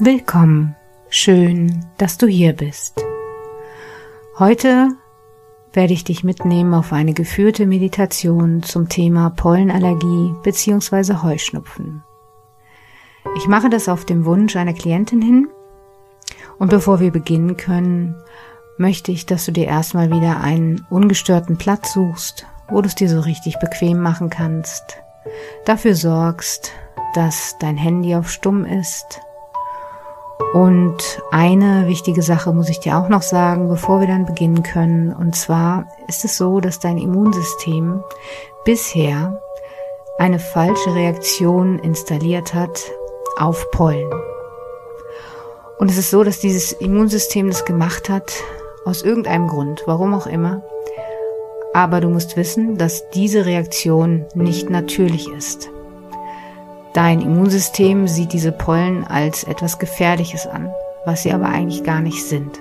Willkommen, schön, dass du hier bist. Heute werde ich dich mitnehmen auf eine geführte Meditation zum Thema Pollenallergie bzw. Heuschnupfen. Ich mache das auf dem Wunsch einer Klientin hin und bevor wir beginnen können, möchte ich, dass du dir erstmal wieder einen ungestörten Platz suchst, wo du es dir so richtig bequem machen kannst. Dafür sorgst, dass dein Handy auf Stumm ist. Und eine wichtige Sache muss ich dir auch noch sagen, bevor wir dann beginnen können. Und zwar ist es so, dass dein Immunsystem bisher eine falsche Reaktion installiert hat auf Pollen. Und es ist so, dass dieses Immunsystem das gemacht hat, aus irgendeinem Grund, warum auch immer. Aber du musst wissen, dass diese Reaktion nicht natürlich ist. Dein Immunsystem sieht diese Pollen als etwas Gefährliches an, was sie aber eigentlich gar nicht sind.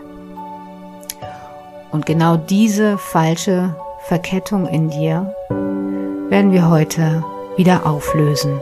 Und genau diese falsche Verkettung in dir werden wir heute wieder auflösen.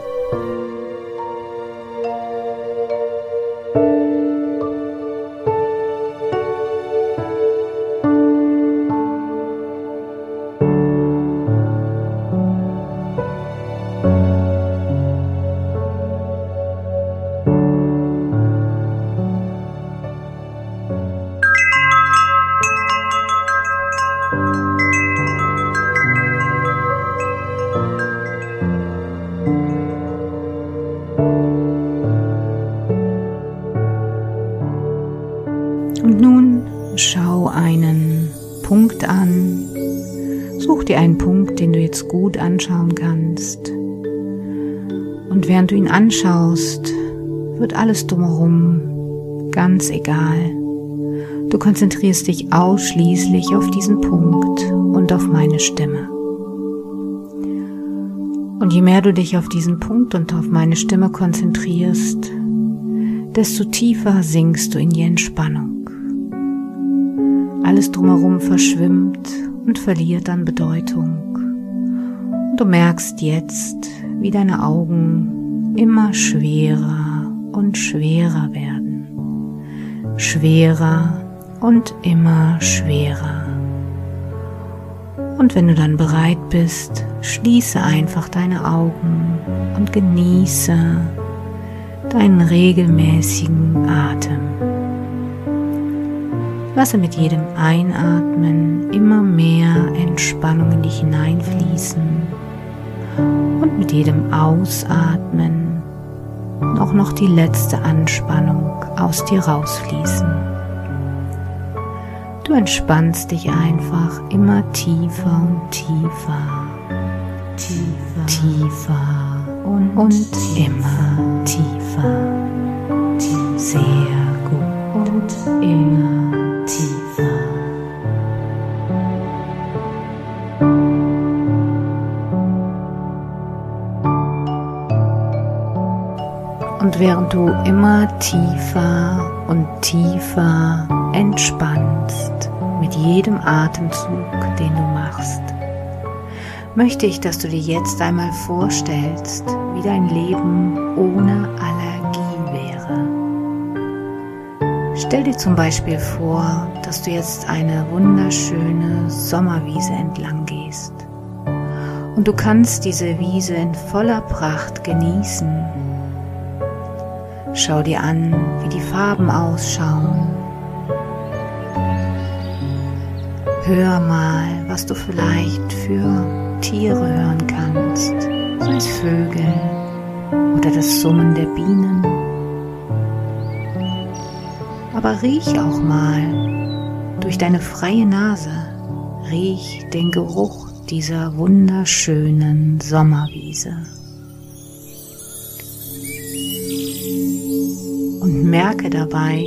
Du jetzt gut anschauen kannst. Und während du ihn anschaust, wird alles drumherum ganz egal. Du konzentrierst dich ausschließlich auf diesen Punkt und auf meine Stimme. Und je mehr du dich auf diesen Punkt und auf meine Stimme konzentrierst, desto tiefer sinkst du in die Entspannung. Alles drumherum verschwimmt und verliert an Bedeutung. Du merkst jetzt, wie deine Augen immer schwerer und schwerer werden. Schwerer und immer schwerer. Und wenn du dann bereit bist, schließe einfach deine Augen und genieße deinen regelmäßigen Atem. Lasse mit jedem Einatmen immer mehr Entspannung in dich hineinfließen und mit jedem Ausatmen auch noch die letzte Anspannung aus dir rausfließen. Du entspannst dich einfach immer tiefer und tiefer, tiefer, tiefer und, und tiefer, immer tiefer, tiefer, sehr gut. Und immer Und während du immer tiefer und tiefer entspannst mit jedem Atemzug, den du machst, möchte ich, dass du dir jetzt einmal vorstellst, wie dein Leben ohne Allergie wäre. Stell dir zum Beispiel vor, dass du jetzt eine wunderschöne Sommerwiese entlang gehst. Und du kannst diese Wiese in voller Pracht genießen. Schau dir an, wie die Farben ausschauen. Hör mal, was du vielleicht für Tiere hören kannst, sei es Vögel oder das Summen der Bienen. Aber riech auch mal durch deine freie Nase, riech den Geruch dieser wunderschönen Sommerwiese. Merke dabei,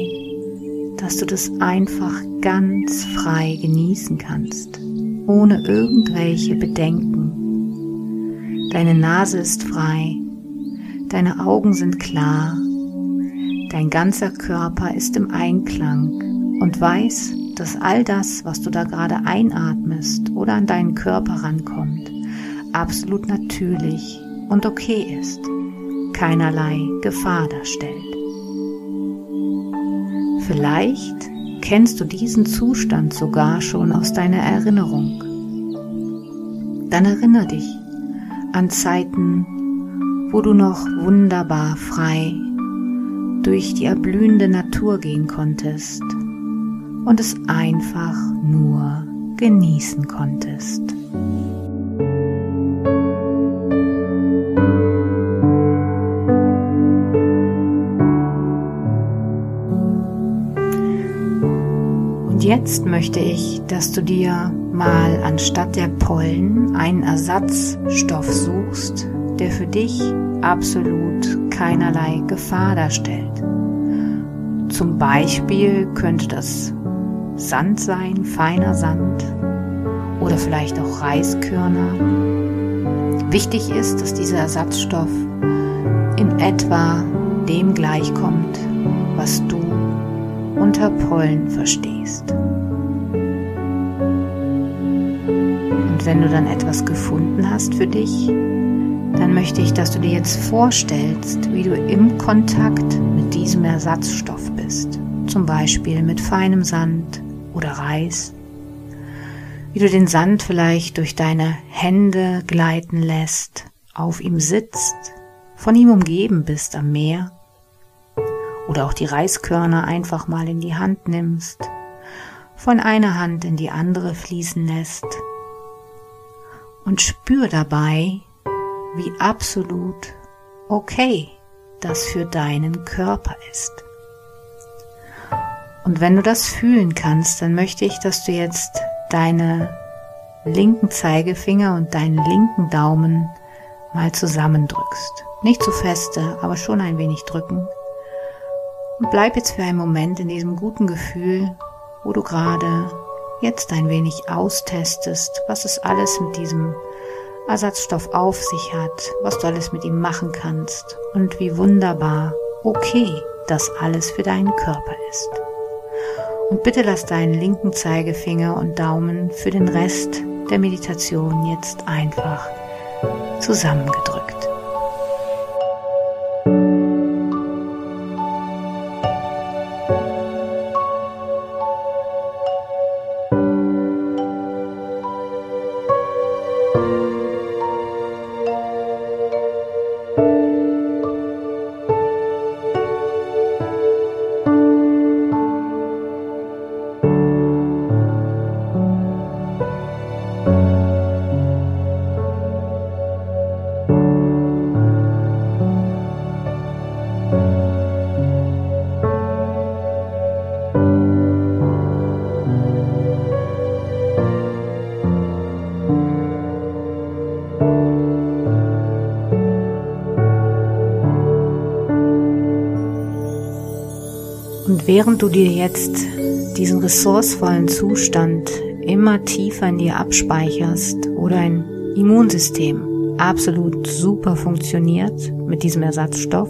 dass du das einfach ganz frei genießen kannst, ohne irgendwelche Bedenken. Deine Nase ist frei, deine Augen sind klar, dein ganzer Körper ist im Einklang und weiß, dass all das, was du da gerade einatmest oder an deinen Körper rankommt, absolut natürlich und okay ist, keinerlei Gefahr darstellt. Vielleicht kennst du diesen Zustand sogar schon aus deiner Erinnerung. Dann erinnere dich an Zeiten, wo du noch wunderbar frei durch die erblühende Natur gehen konntest und es einfach nur genießen konntest. Und jetzt möchte ich, dass du dir mal anstatt der Pollen einen Ersatzstoff suchst, der für dich absolut keinerlei Gefahr darstellt. Zum Beispiel könnte das Sand sein, feiner Sand oder vielleicht auch Reiskörner. Wichtig ist, dass dieser Ersatzstoff in etwa dem gleichkommt, was du unter Pollen verstehst. Und wenn du dann etwas gefunden hast für dich, dann möchte ich, dass du dir jetzt vorstellst, wie du im Kontakt mit diesem Ersatzstoff bist. Zum Beispiel mit feinem Sand oder Reis. Wie du den Sand vielleicht durch deine Hände gleiten lässt, auf ihm sitzt, von ihm umgeben bist am Meer. Oder auch die Reiskörner einfach mal in die Hand nimmst, von einer Hand in die andere fließen lässt und spür dabei, wie absolut okay das für deinen Körper ist. Und wenn du das fühlen kannst, dann möchte ich, dass du jetzt deine linken Zeigefinger und deinen linken Daumen mal zusammendrückst. Nicht zu feste, aber schon ein wenig drücken. Und bleib jetzt für einen Moment in diesem guten Gefühl, wo du gerade jetzt ein wenig austestest, was es alles mit diesem Ersatzstoff auf sich hat, was du alles mit ihm machen kannst und wie wunderbar okay das alles für deinen Körper ist. Und bitte lass deinen linken Zeigefinger und Daumen für den Rest der Meditation jetzt einfach zusammengedrückt. Während du dir jetzt diesen ressourcevollen Zustand immer tiefer in dir abspeicherst oder ein Immunsystem absolut super funktioniert mit diesem Ersatzstoff,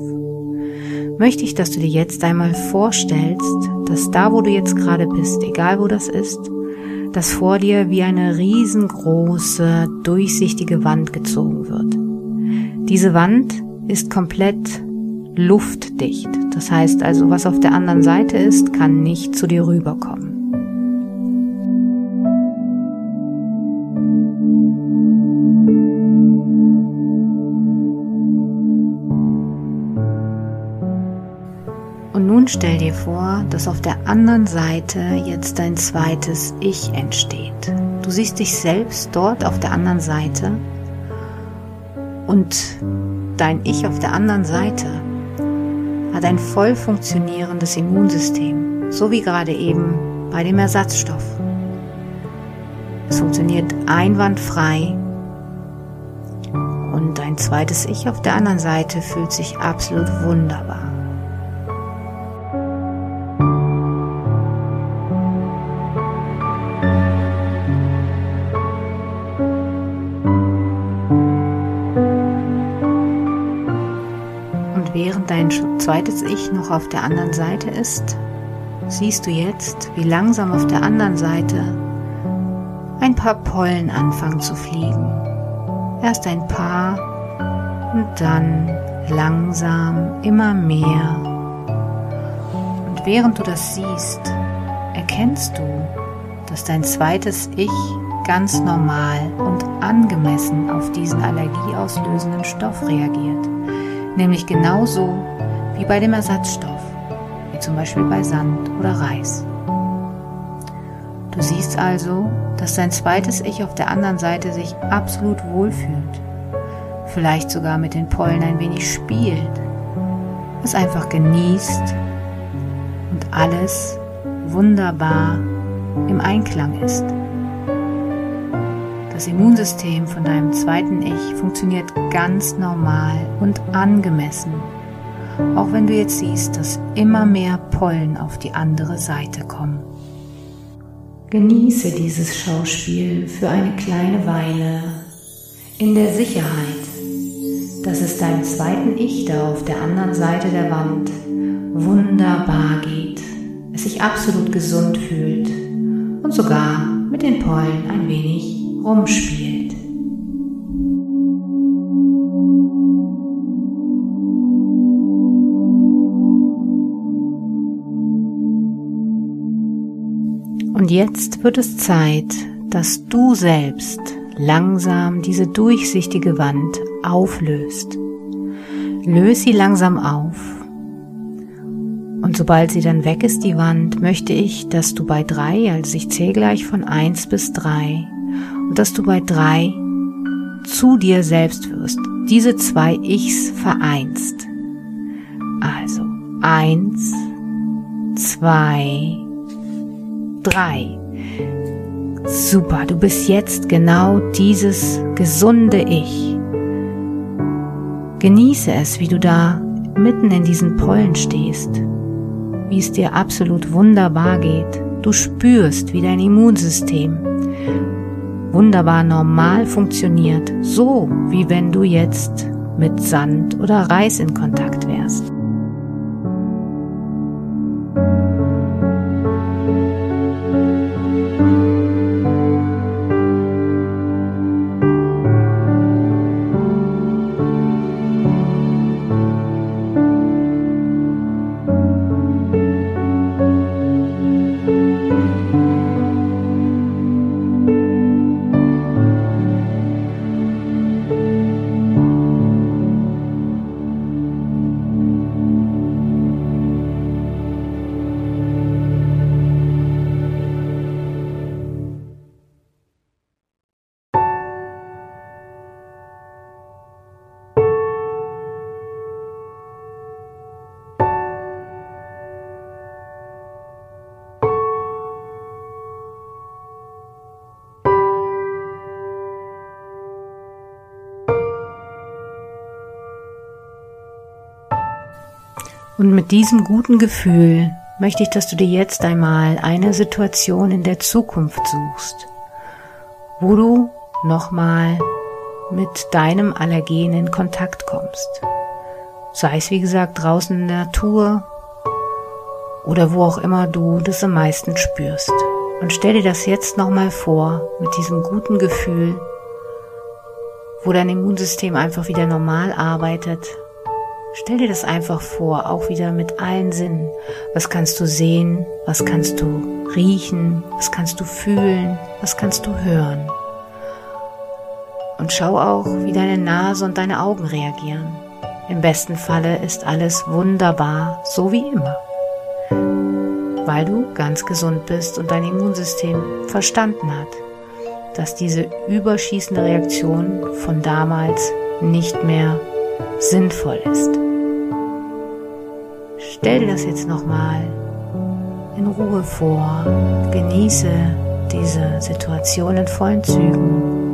möchte ich, dass du dir jetzt einmal vorstellst, dass da, wo du jetzt gerade bist, egal wo das ist, dass vor dir wie eine riesengroße, durchsichtige Wand gezogen wird. Diese Wand ist komplett luftdicht. Das heißt also, was auf der anderen Seite ist, kann nicht zu dir rüberkommen. Und nun stell dir vor, dass auf der anderen Seite jetzt dein zweites Ich entsteht. Du siehst dich selbst dort auf der anderen Seite und dein Ich auf der anderen Seite hat ein voll funktionierendes Immunsystem, so wie gerade eben bei dem Ersatzstoff. Es funktioniert einwandfrei und dein zweites Ich auf der anderen Seite fühlt sich absolut wunderbar. Zweites Ich noch auf der anderen Seite ist, siehst du jetzt, wie langsam auf der anderen Seite ein paar Pollen anfangen zu fliegen. Erst ein paar und dann langsam immer mehr. Und während du das siehst, erkennst du, dass dein zweites Ich ganz normal und angemessen auf diesen allergieauslösenden Stoff reagiert, nämlich genauso wie bei dem Ersatzstoff, wie zum Beispiel bei Sand oder Reis. Du siehst also, dass dein zweites Ich auf der anderen Seite sich absolut wohlfühlt, vielleicht sogar mit den Pollen ein wenig spielt, es einfach genießt und alles wunderbar im Einklang ist. Das Immunsystem von deinem zweiten Ich funktioniert ganz normal und angemessen, auch wenn du jetzt siehst, dass immer mehr Pollen auf die andere Seite kommen. Genieße dieses Schauspiel für eine kleine Weile in der Sicherheit, dass es deinem zweiten Ich da auf der anderen Seite der Wand wunderbar geht, es sich absolut gesund fühlt und sogar mit den Pollen ein wenig rumspielt. Und jetzt wird es Zeit, dass du selbst langsam diese durchsichtige Wand auflöst. Löse sie langsam auf. Und sobald sie dann weg ist, die Wand, möchte ich, dass du bei drei, also ich zähle gleich von eins bis drei, und dass du bei drei zu dir selbst wirst, diese zwei Ichs vereinst. Also eins, zwei, drei. Super, du bist jetzt genau dieses gesunde Ich. Genieße es, wie du da mitten in diesen Pollen stehst, wie es dir absolut wunderbar geht. Du spürst, wie dein Immunsystem wunderbar normal funktioniert, so wie wenn du jetzt mit Sand oder Reis in Kontakt wärst. Und mit diesem guten Gefühl möchte ich, dass du dir jetzt einmal eine Situation in der Zukunft suchst, wo du nochmal mit deinem Allergen in Kontakt kommst. Sei es wie gesagt draußen in der Natur oder wo auch immer du das am meisten spürst. Und stell dir das jetzt nochmal vor mit diesem guten Gefühl, wo dein Immunsystem einfach wieder normal arbeitet, Stell dir das einfach vor, auch wieder mit allen Sinnen. Was kannst du sehen? Was kannst du riechen? Was kannst du fühlen? Was kannst du hören? Und schau auch, wie deine Nase und deine Augen reagieren. Im besten Falle ist alles wunderbar, so wie immer. Weil du ganz gesund bist und dein Immunsystem verstanden hat, dass diese überschießende Reaktion von damals nicht mehr sinnvoll ist. Stell dir das jetzt nochmal in Ruhe vor. Genieße diese Situation in vollen Zügen.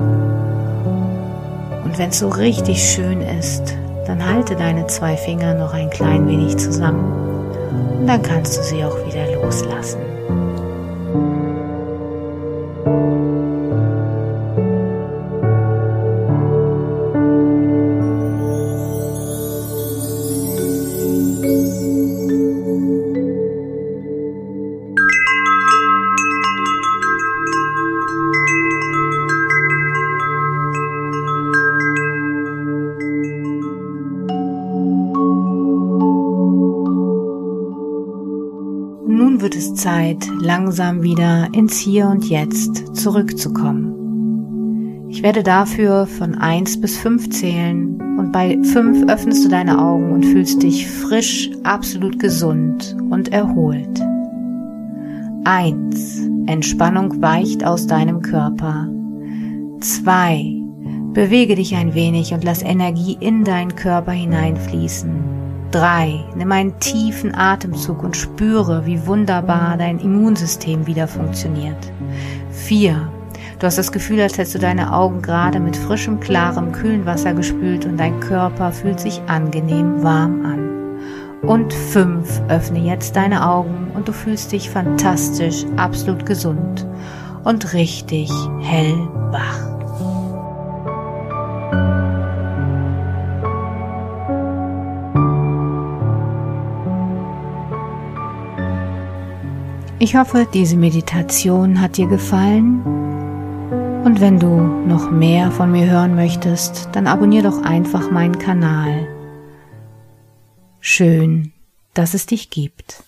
Und wenn es so richtig schön ist, dann halte deine zwei Finger noch ein klein wenig zusammen. Und dann kannst du sie auch wieder loslassen. Zeit, langsam wieder ins Hier und Jetzt zurückzukommen. Ich werde dafür von eins bis fünf zählen und bei fünf öffnest du deine Augen und fühlst dich frisch, absolut gesund und erholt. Eins, Entspannung weicht aus deinem Körper. Zwei, bewege dich ein wenig und lass Energie in deinen Körper hineinfließen. 3. Nimm einen tiefen Atemzug und spüre, wie wunderbar dein Immunsystem wieder funktioniert. 4. Du hast das Gefühl, als hättest du deine Augen gerade mit frischem, klarem, kühlen Wasser gespült und dein Körper fühlt sich angenehm warm an. Und 5. Öffne jetzt deine Augen und du fühlst dich fantastisch, absolut gesund und richtig hellwach. Ich hoffe, diese Meditation hat dir gefallen. Und wenn du noch mehr von mir hören möchtest, dann abonnier doch einfach meinen Kanal. Schön, dass es dich gibt.